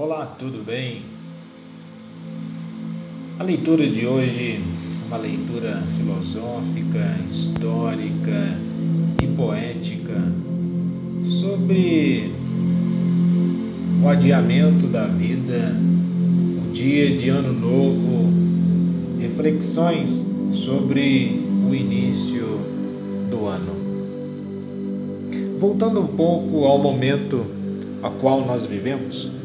Olá, tudo bem? A leitura de hoje é uma leitura filosófica, histórica e poética sobre o adiamento da vida, o dia de Ano Novo, reflexões sobre o início do ano. Voltando um pouco ao momento a qual nós vivemos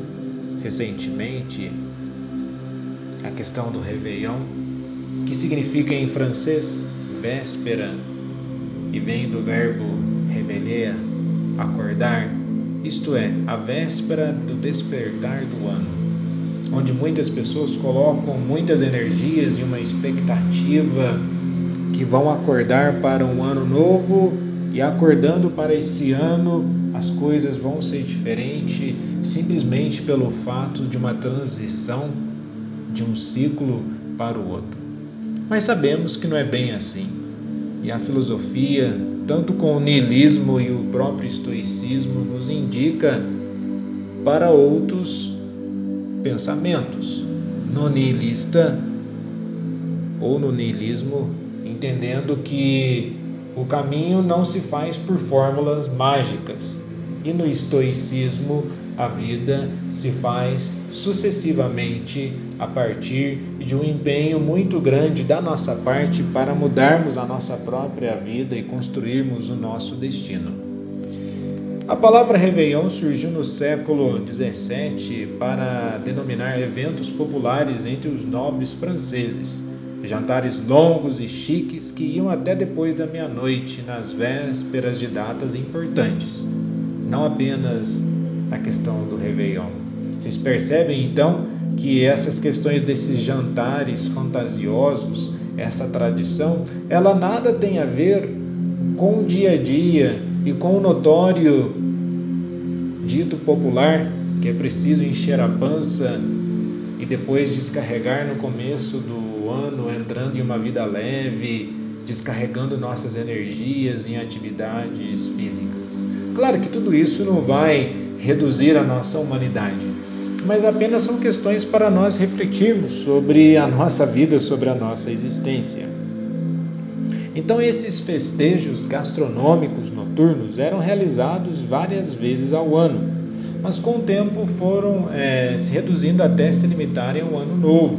recentemente, a questão do Réveillon, que significa em francês véspera e vem do verbo réveiller, acordar, isto é, a véspera do despertar do ano, onde muitas pessoas colocam muitas energias e uma expectativa que vão acordar para um ano novo e acordando para esse ano as coisas vão ser diferentes simplesmente pelo fato de uma transição de um ciclo para o outro. Mas sabemos que não é bem assim. E a filosofia, tanto com o niilismo e o próprio estoicismo, nos indica para outros pensamentos. No nihilista ou no niilismo, entendendo que o caminho não se faz por fórmulas mágicas. E no estoicismo, a vida se faz sucessivamente a partir de um empenho muito grande da nossa parte para mudarmos a nossa própria vida e construirmos o nosso destino. A palavra Réveillon surgiu no século XVII para denominar eventos populares entre os nobres franceses jantares longos e chiques que iam até depois da meia-noite nas vésperas de datas importantes, não apenas a questão do Réveillon. Vocês percebem então que essas questões desses jantares fantasiosos, essa tradição, ela nada tem a ver com o dia a dia e com o notório dito popular que é preciso encher a pança e depois descarregar no começo do ano, entrando em uma vida leve, descarregando nossas energias em atividades físicas. Claro que tudo isso não vai reduzir a nossa humanidade, mas apenas são questões para nós refletirmos sobre a nossa vida, sobre a nossa existência. Então, esses festejos gastronômicos noturnos eram realizados várias vezes ao ano mas com o tempo foram é, se reduzindo até se limitarem ao ano novo.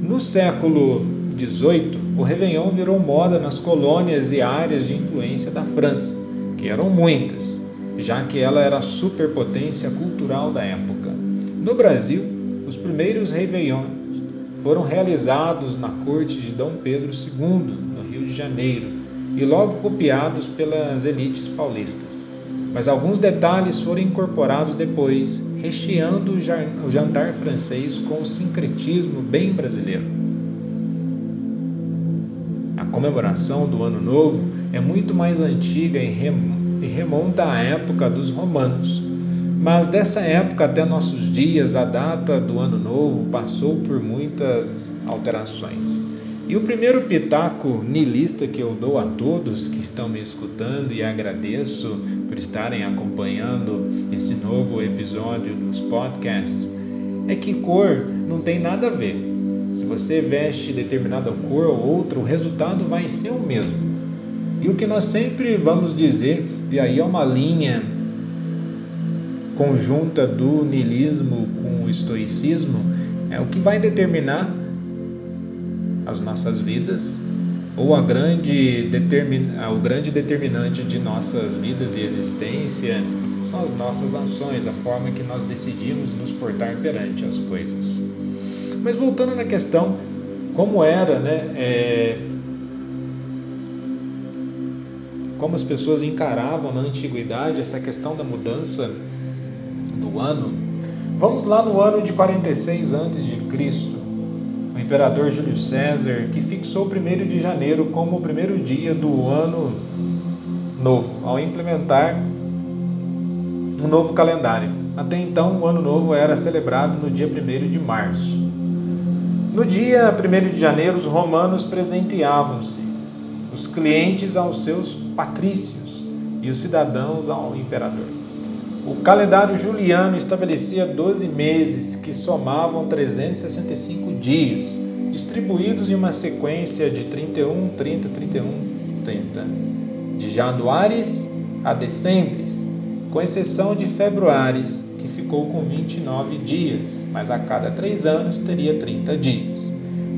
No século XVIII, o Réveillon virou moda nas colônias e áreas de influência da França, que eram muitas, já que ela era a superpotência cultural da época. No Brasil, os primeiros Réveillons foram realizados na corte de Dom Pedro II, no Rio de Janeiro, e logo copiados pelas elites paulistas mas alguns detalhes foram incorporados depois, recheando o jantar francês com um sincretismo bem brasileiro. Comemoração do Ano Novo é muito mais antiga e remonta à época dos romanos. Mas dessa época até nossos dias, a data do Ano Novo passou por muitas alterações. E o primeiro pitaco nilista que eu dou a todos que estão me escutando e agradeço por estarem acompanhando esse novo episódio dos podcasts é que cor não tem nada a ver. Você veste determinada cor ou outra, o resultado vai ser o mesmo. E o que nós sempre vamos dizer, e aí é uma linha conjunta do niilismo com o estoicismo, é o que vai determinar as nossas vidas ou a grande o grande determinante de nossas vidas e existência são as nossas ações, a forma que nós decidimos nos portar perante as coisas. Mas voltando na questão, como era, né, é... como as pessoas encaravam na antiguidade essa questão da mudança do ano, vamos lá no ano de 46 antes de Cristo o imperador Júlio César, que fixou o 1 de janeiro como o primeiro dia do ano novo, ao implementar um novo calendário. Até então, o ano novo era celebrado no dia 1 de março. No dia 1 de janeiro, os romanos presenteavam-se, os clientes aos seus patrícios e os cidadãos ao imperador. O calendário juliano estabelecia 12 meses que somavam 365 dias, distribuídos em uma sequência de 31, 30, 31, 30, de januários a dezembres, com exceção de februários, que ficou com 29 dias, mas a cada três anos teria 30 dias.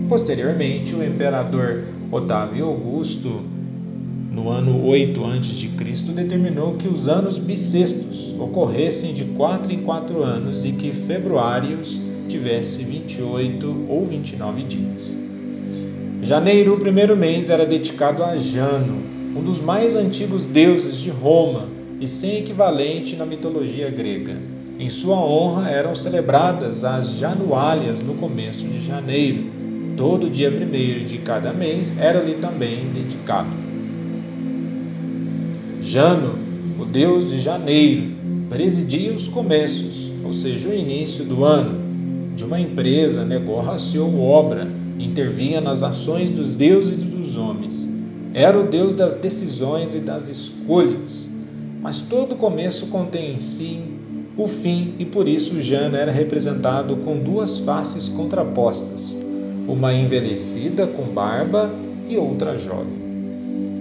Posteriormente, o imperador Otávio Augusto, no ano 8 a.C., determinou que os anos bissextos ocorressem de 4 em 4 anos e que februários tivesse 28 ou 29 dias. Janeiro, o primeiro mês, era dedicado a Jano, um dos mais antigos deuses de Roma e sem equivalente na mitologia grega. Em sua honra eram celebradas as Januálias no começo de janeiro, Todo dia primeiro de cada mês era-lhe também dedicado. Jano, o deus de janeiro, presidia os começos, ou seja, o início do ano, de uma empresa, negócio ou obra, intervinha nas ações dos deuses e dos homens. Era o deus das decisões e das escolhas. Mas todo começo contém em si o fim, e por isso Jano era representado com duas faces contrapostas uma envelhecida com barba e outra jovem.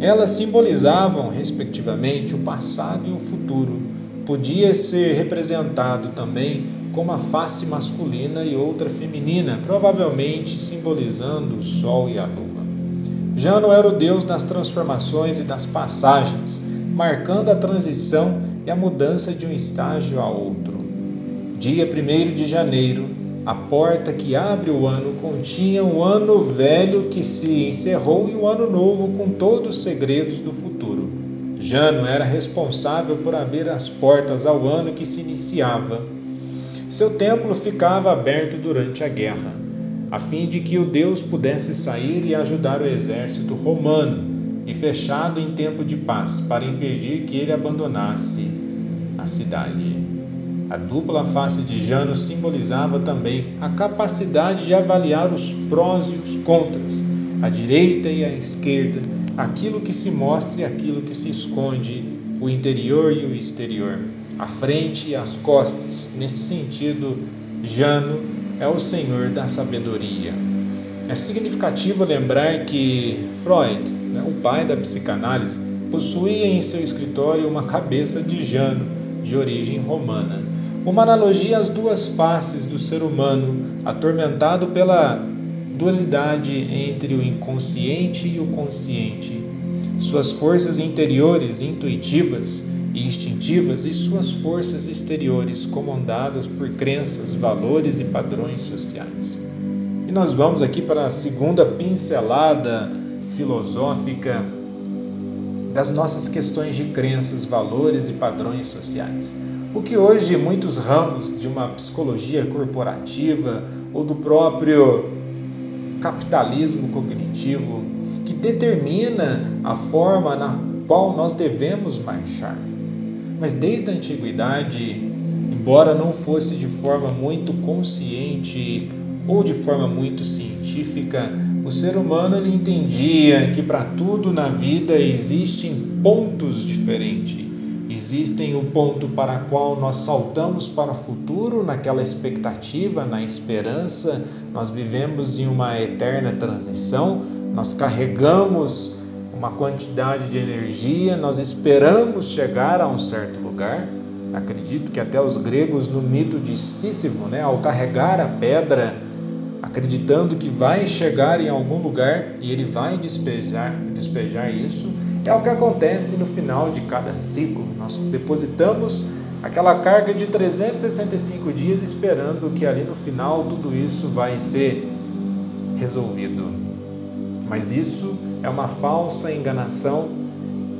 Elas simbolizavam, respectivamente, o passado e o futuro. Podia ser representado também com uma face masculina e outra feminina, provavelmente simbolizando o sol e a lua. Jano era o deus das transformações e das passagens, marcando a transição e a mudança de um estágio a outro. Dia 1 de janeiro a porta que abre o ano continha o ano velho que se encerrou e o ano novo com todos os segredos do futuro. Jano era responsável por abrir as portas ao ano que se iniciava. Seu templo ficava aberto durante a guerra, a fim de que o deus pudesse sair e ajudar o exército romano, e fechado em tempo de paz, para impedir que ele abandonasse a cidade. A dupla face de Jano simbolizava também a capacidade de avaliar os prós e os contras, a direita e a esquerda, aquilo que se mostra e aquilo que se esconde, o interior e o exterior, a frente e as costas. Nesse sentido, Jano é o senhor da sabedoria. É significativo lembrar que Freud, né, o pai da psicanálise, possuía em seu escritório uma cabeça de Jano de origem romana uma analogia às duas faces do ser humano, atormentado pela dualidade entre o inconsciente e o consciente, suas forças interiores intuitivas e instintivas e suas forças exteriores comandadas por crenças, valores e padrões sociais. E nós vamos aqui para a segunda pincelada filosófica das nossas questões de crenças, valores e padrões sociais. O que hoje muitos ramos de uma psicologia corporativa ou do próprio capitalismo cognitivo que determina a forma na qual nós devemos marchar. Mas desde a antiguidade, embora não fosse de forma muito consciente ou de forma muito científica, o ser humano ele entendia que para tudo na vida existem pontos diferentes. Existem o ponto para qual nós saltamos para o futuro, naquela expectativa, na esperança, nós vivemos em uma eterna transição, nós carregamos uma quantidade de energia, nós esperamos chegar a um certo lugar. Acredito que até os gregos, no mito de Sísifo, né, ao carregar a pedra, acreditando que vai chegar em algum lugar e ele vai despejar, despejar isso, é o que acontece no final de cada ciclo. Nós depositamos aquela carga de 365 dias esperando que ali no final tudo isso vai ser resolvido. Mas isso é uma falsa enganação,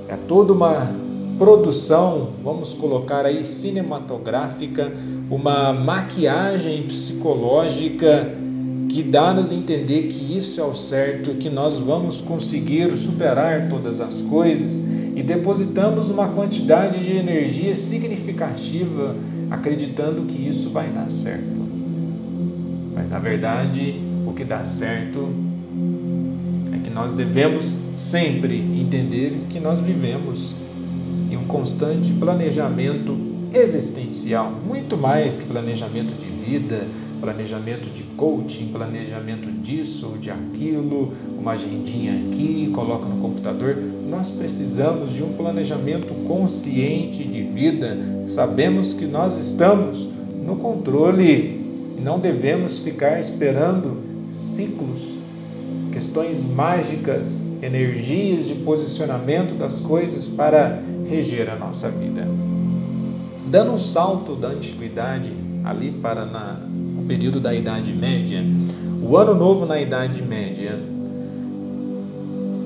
é toda uma produção, vamos colocar aí cinematográfica, uma maquiagem psicológica que dá-nos a entender que isso é o certo, que nós vamos conseguir superar todas as coisas e depositamos uma quantidade de energia significativa acreditando que isso vai dar certo. Mas na verdade, o que dá certo é que nós devemos sempre entender que nós vivemos em um constante planejamento existencial, muito mais que planejamento de vida, planejamento de coaching, planejamento disso ou de aquilo, uma agendinha aqui, coloca no computador. Nós precisamos de um planejamento consciente de vida. Sabemos que nós estamos no controle e não devemos ficar esperando ciclos, questões mágicas, energias de posicionamento das coisas para reger a nossa vida. Dando um salto da antiguidade ali para na, período da Idade Média, o Ano Novo na Idade Média,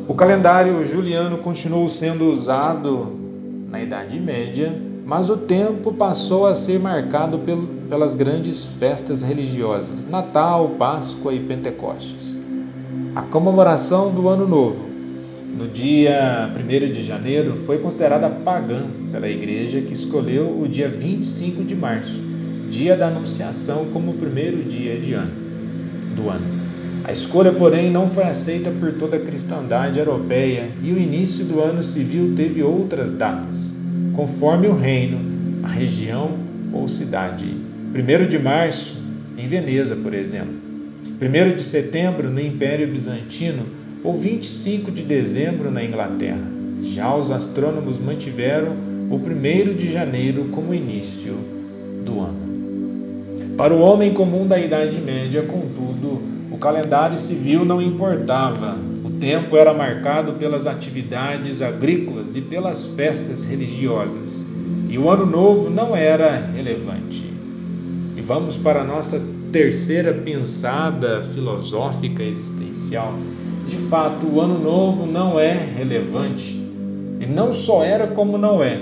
o calendário juliano continuou sendo usado na Idade Média, mas o tempo passou a ser marcado pelas grandes festas religiosas, Natal, Páscoa e Pentecostes. A comemoração do Ano Novo no dia 1 de janeiro, foi considerada pagã pela Igreja, que escolheu o dia 25 de março, dia da Anunciação, como o primeiro dia ano, do ano. A escolha, porém, não foi aceita por toda a cristandade europeia e o início do ano civil teve outras datas, conforme o reino, a região ou cidade. 1 de março, em Veneza, por exemplo. 1 de setembro, no Império Bizantino, ou 25 de dezembro na Inglaterra. Já os astrônomos mantiveram o 1 de janeiro como início do ano. Para o homem comum da Idade Média, contudo, o calendário civil não importava. O tempo era marcado pelas atividades agrícolas e pelas festas religiosas, e o ano novo não era relevante. E vamos para a nossa terceira pensada filosófica existencial de fato, o ano novo não é relevante. E não só era como não é.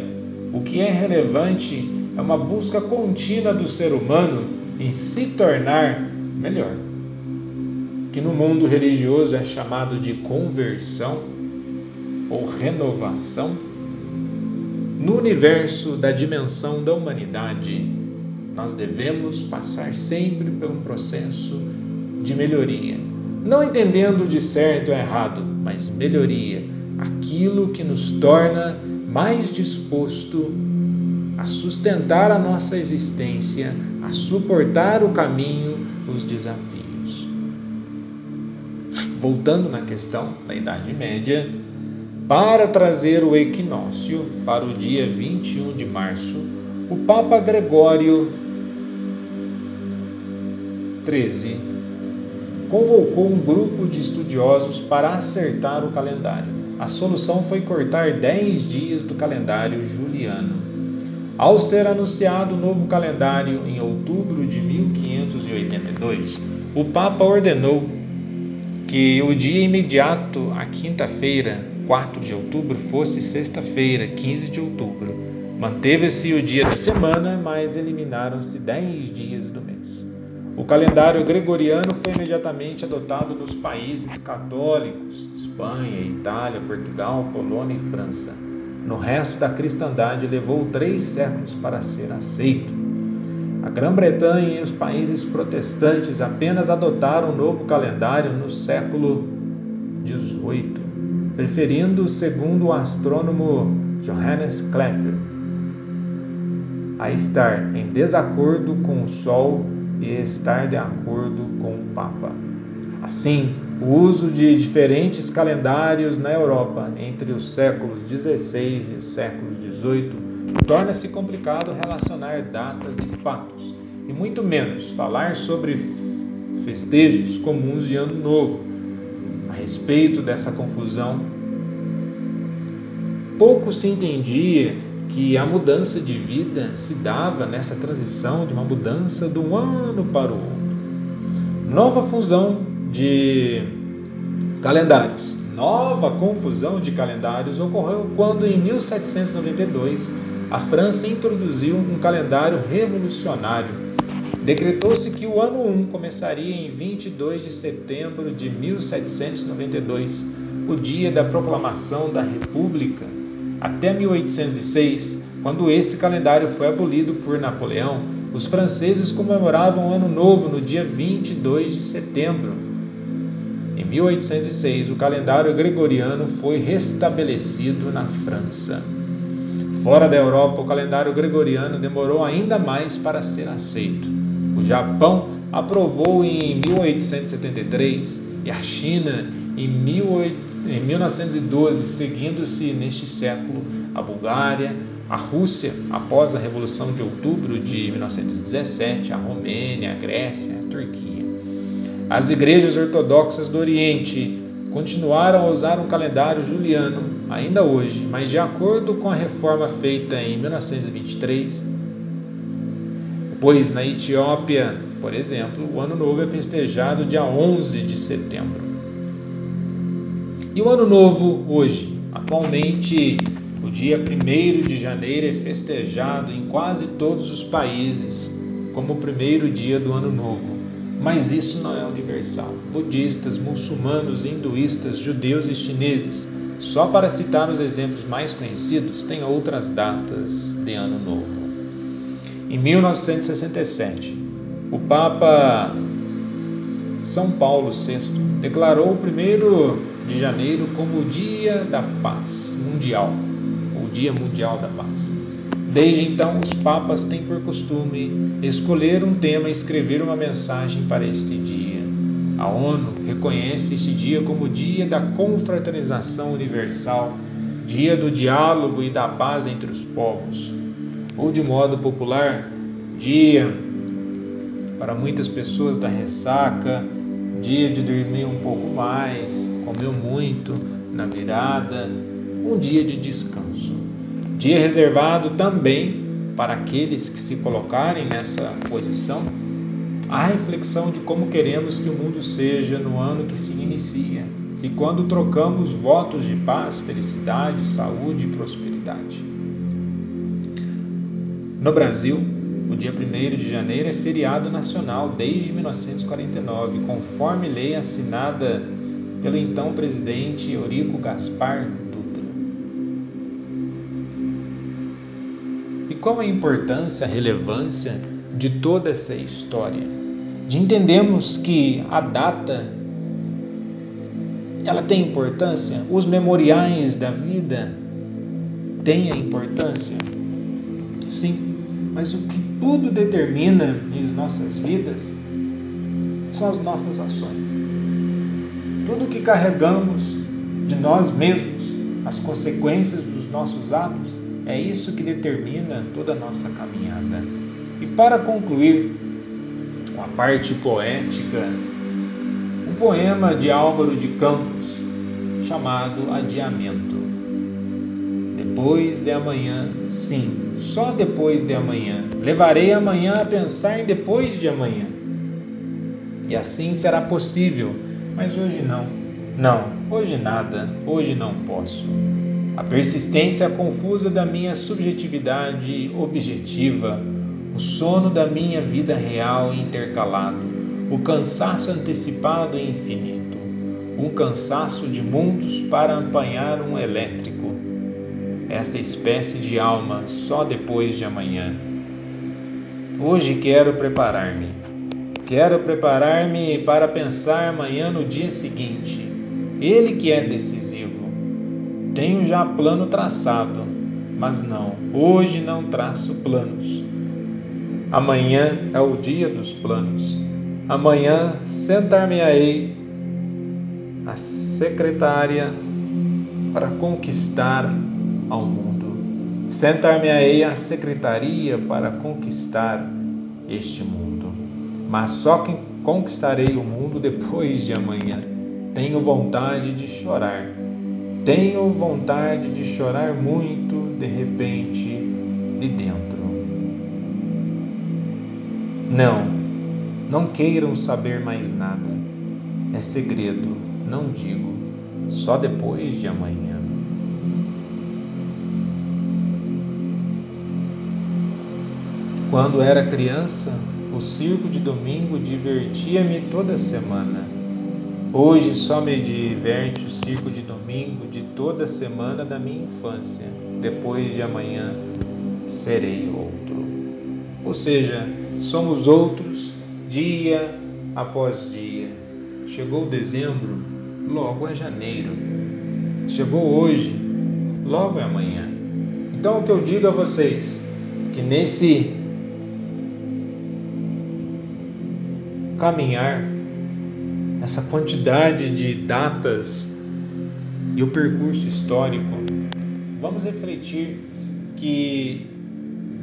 O que é relevante é uma busca contínua do ser humano em se tornar melhor. Que no mundo religioso é chamado de conversão ou renovação. No universo da dimensão da humanidade, nós devemos passar sempre por um processo de melhoria não entendendo de certo ou errado, mas melhoria, aquilo que nos torna mais disposto a sustentar a nossa existência, a suportar o caminho, os desafios. Voltando na questão da Idade Média, para trazer o equinócio para o dia 21 de março, o Papa Gregório XIII convocou um grupo de estudiosos para acertar o calendário. A solução foi cortar 10 dias do calendário juliano. Ao ser anunciado o novo calendário em outubro de 1582, o Papa ordenou que o dia imediato à quinta-feira, 4 de outubro, fosse sexta-feira, 15 de outubro. Manteve-se o dia da semana, mas eliminaram-se 10 dias do mês. O calendário gregoriano foi imediatamente adotado nos países católicos, Espanha, Itália, Portugal, Polônia e França. No resto da cristandade levou três séculos para ser aceito. A Grã-Bretanha e os países protestantes apenas adotaram o novo calendário no século XVIII, preferindo, segundo o astrônomo Johannes Kepler, a estar em desacordo com o Sol e estar de acordo com o Papa. Assim, o uso de diferentes calendários na Europa entre os séculos XVI e os séculos XVIII torna-se complicado relacionar datas e fatos, e muito menos falar sobre festejos comuns de Ano Novo. A respeito dessa confusão, pouco se entendia que a mudança de vida se dava nessa transição de uma mudança de um ano para o outro. Nova fusão de calendários. Nova confusão de calendários ocorreu quando, em 1792, a França introduziu um calendário revolucionário. Decretou-se que o ano 1 começaria em 22 de setembro de 1792, o dia da proclamação da República até 1806, quando esse calendário foi abolido por Napoleão, os franceses comemoravam o Ano Novo no dia 22 de setembro. Em 1806, o calendário gregoriano foi restabelecido na França. Fora da Europa, o calendário gregoriano demorou ainda mais para ser aceito. O Japão aprovou em 1873 e a China em 1912, seguindo-se neste século a Bulgária, a Rússia, após a Revolução de Outubro de 1917, a Romênia, a Grécia, a Turquia. As igrejas ortodoxas do Oriente continuaram a usar um calendário juliano ainda hoje, mas de acordo com a reforma feita em 1923, pois na Etiópia, por exemplo, o Ano Novo é festejado dia 11 de setembro. E o Ano Novo hoje, atualmente, o dia 1 de janeiro é festejado em quase todos os países como o primeiro dia do Ano Novo. Mas isso não é universal. Budistas, muçulmanos, hinduístas, judeus e chineses, só para citar os exemplos mais conhecidos, têm outras datas de Ano Novo. Em 1967, o Papa São Paulo VI declarou o 1 de janeiro como o Dia da Paz Mundial, o Dia Mundial da Paz. Desde então, os papas têm por costume escolher um tema e escrever uma mensagem para este dia. A ONU reconhece este dia como Dia da Confraternização Universal, Dia do Diálogo e da Paz entre os povos, ou de modo popular, Dia para muitas pessoas da ressaca, dia de dormir um pouco mais, comeu muito na virada, um dia de descanso. Dia reservado também para aqueles que se colocarem nessa posição, a reflexão de como queremos que o mundo seja no ano que se inicia e quando trocamos votos de paz, felicidade, saúde e prosperidade. No Brasil, o dia 1 de janeiro é feriado nacional desde 1949, conforme lei assinada pelo então presidente Eurico Gaspar qual a importância, a relevância de toda essa história? De entendermos que a data ela tem importância, os memoriais da vida têm a importância? Sim, mas o que tudo determina em nossas vidas são as nossas ações. Tudo que carregamos de nós mesmos, as consequências dos nossos atos, é isso que determina toda a nossa caminhada. E para concluir com a parte poética, um poema de Álvaro de Campos chamado Adiamento. Depois de amanhã, sim, só depois de amanhã. Levarei amanhã a pensar em depois de amanhã. E assim será possível, mas hoje não. Não, hoje nada, hoje não posso a persistência confusa da minha subjetividade objetiva, o sono da minha vida real intercalado, o cansaço antecipado e infinito, um cansaço de mundos para apanhar um elétrico. Essa espécie de alma só depois de amanhã. Hoje quero preparar-me. Quero preparar-me para pensar amanhã no dia seguinte. Ele que é decisivo tenho já plano traçado, mas não, hoje não traço planos. Amanhã é o dia dos planos. Amanhã sentar-me-ei a secretária para conquistar ao mundo. Sentar-me-ei a secretaria para conquistar este mundo. Mas só que conquistarei o mundo depois de amanhã. Tenho vontade de chorar tenho vontade de chorar muito de repente de dentro. Não, não queiram saber mais nada. É segredo, não digo. Só depois de amanhã. Quando era criança, o circo de domingo divertia-me toda semana. Hoje só me diverte o circo de domingo de toda semana da minha infância. Depois de amanhã serei outro. Ou seja, somos outros dia após dia. Chegou dezembro, logo é janeiro. Chegou hoje, logo é amanhã. Então o que eu digo a vocês, que nesse caminhar, essa quantidade de datas e o percurso histórico, vamos refletir que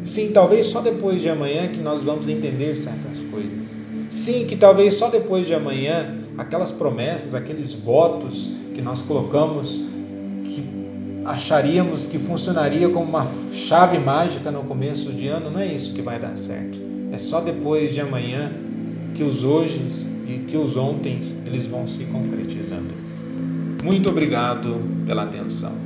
sim, talvez só depois de amanhã que nós vamos entender certas coisas. Sim, que talvez só depois de amanhã aquelas promessas, aqueles votos que nós colocamos que acharíamos que funcionaria como uma chave mágica no começo de ano, não é isso que vai dar certo. É só depois de amanhã que os hoje e que os ontens eles vão se concretizando. Muito obrigado pela atenção.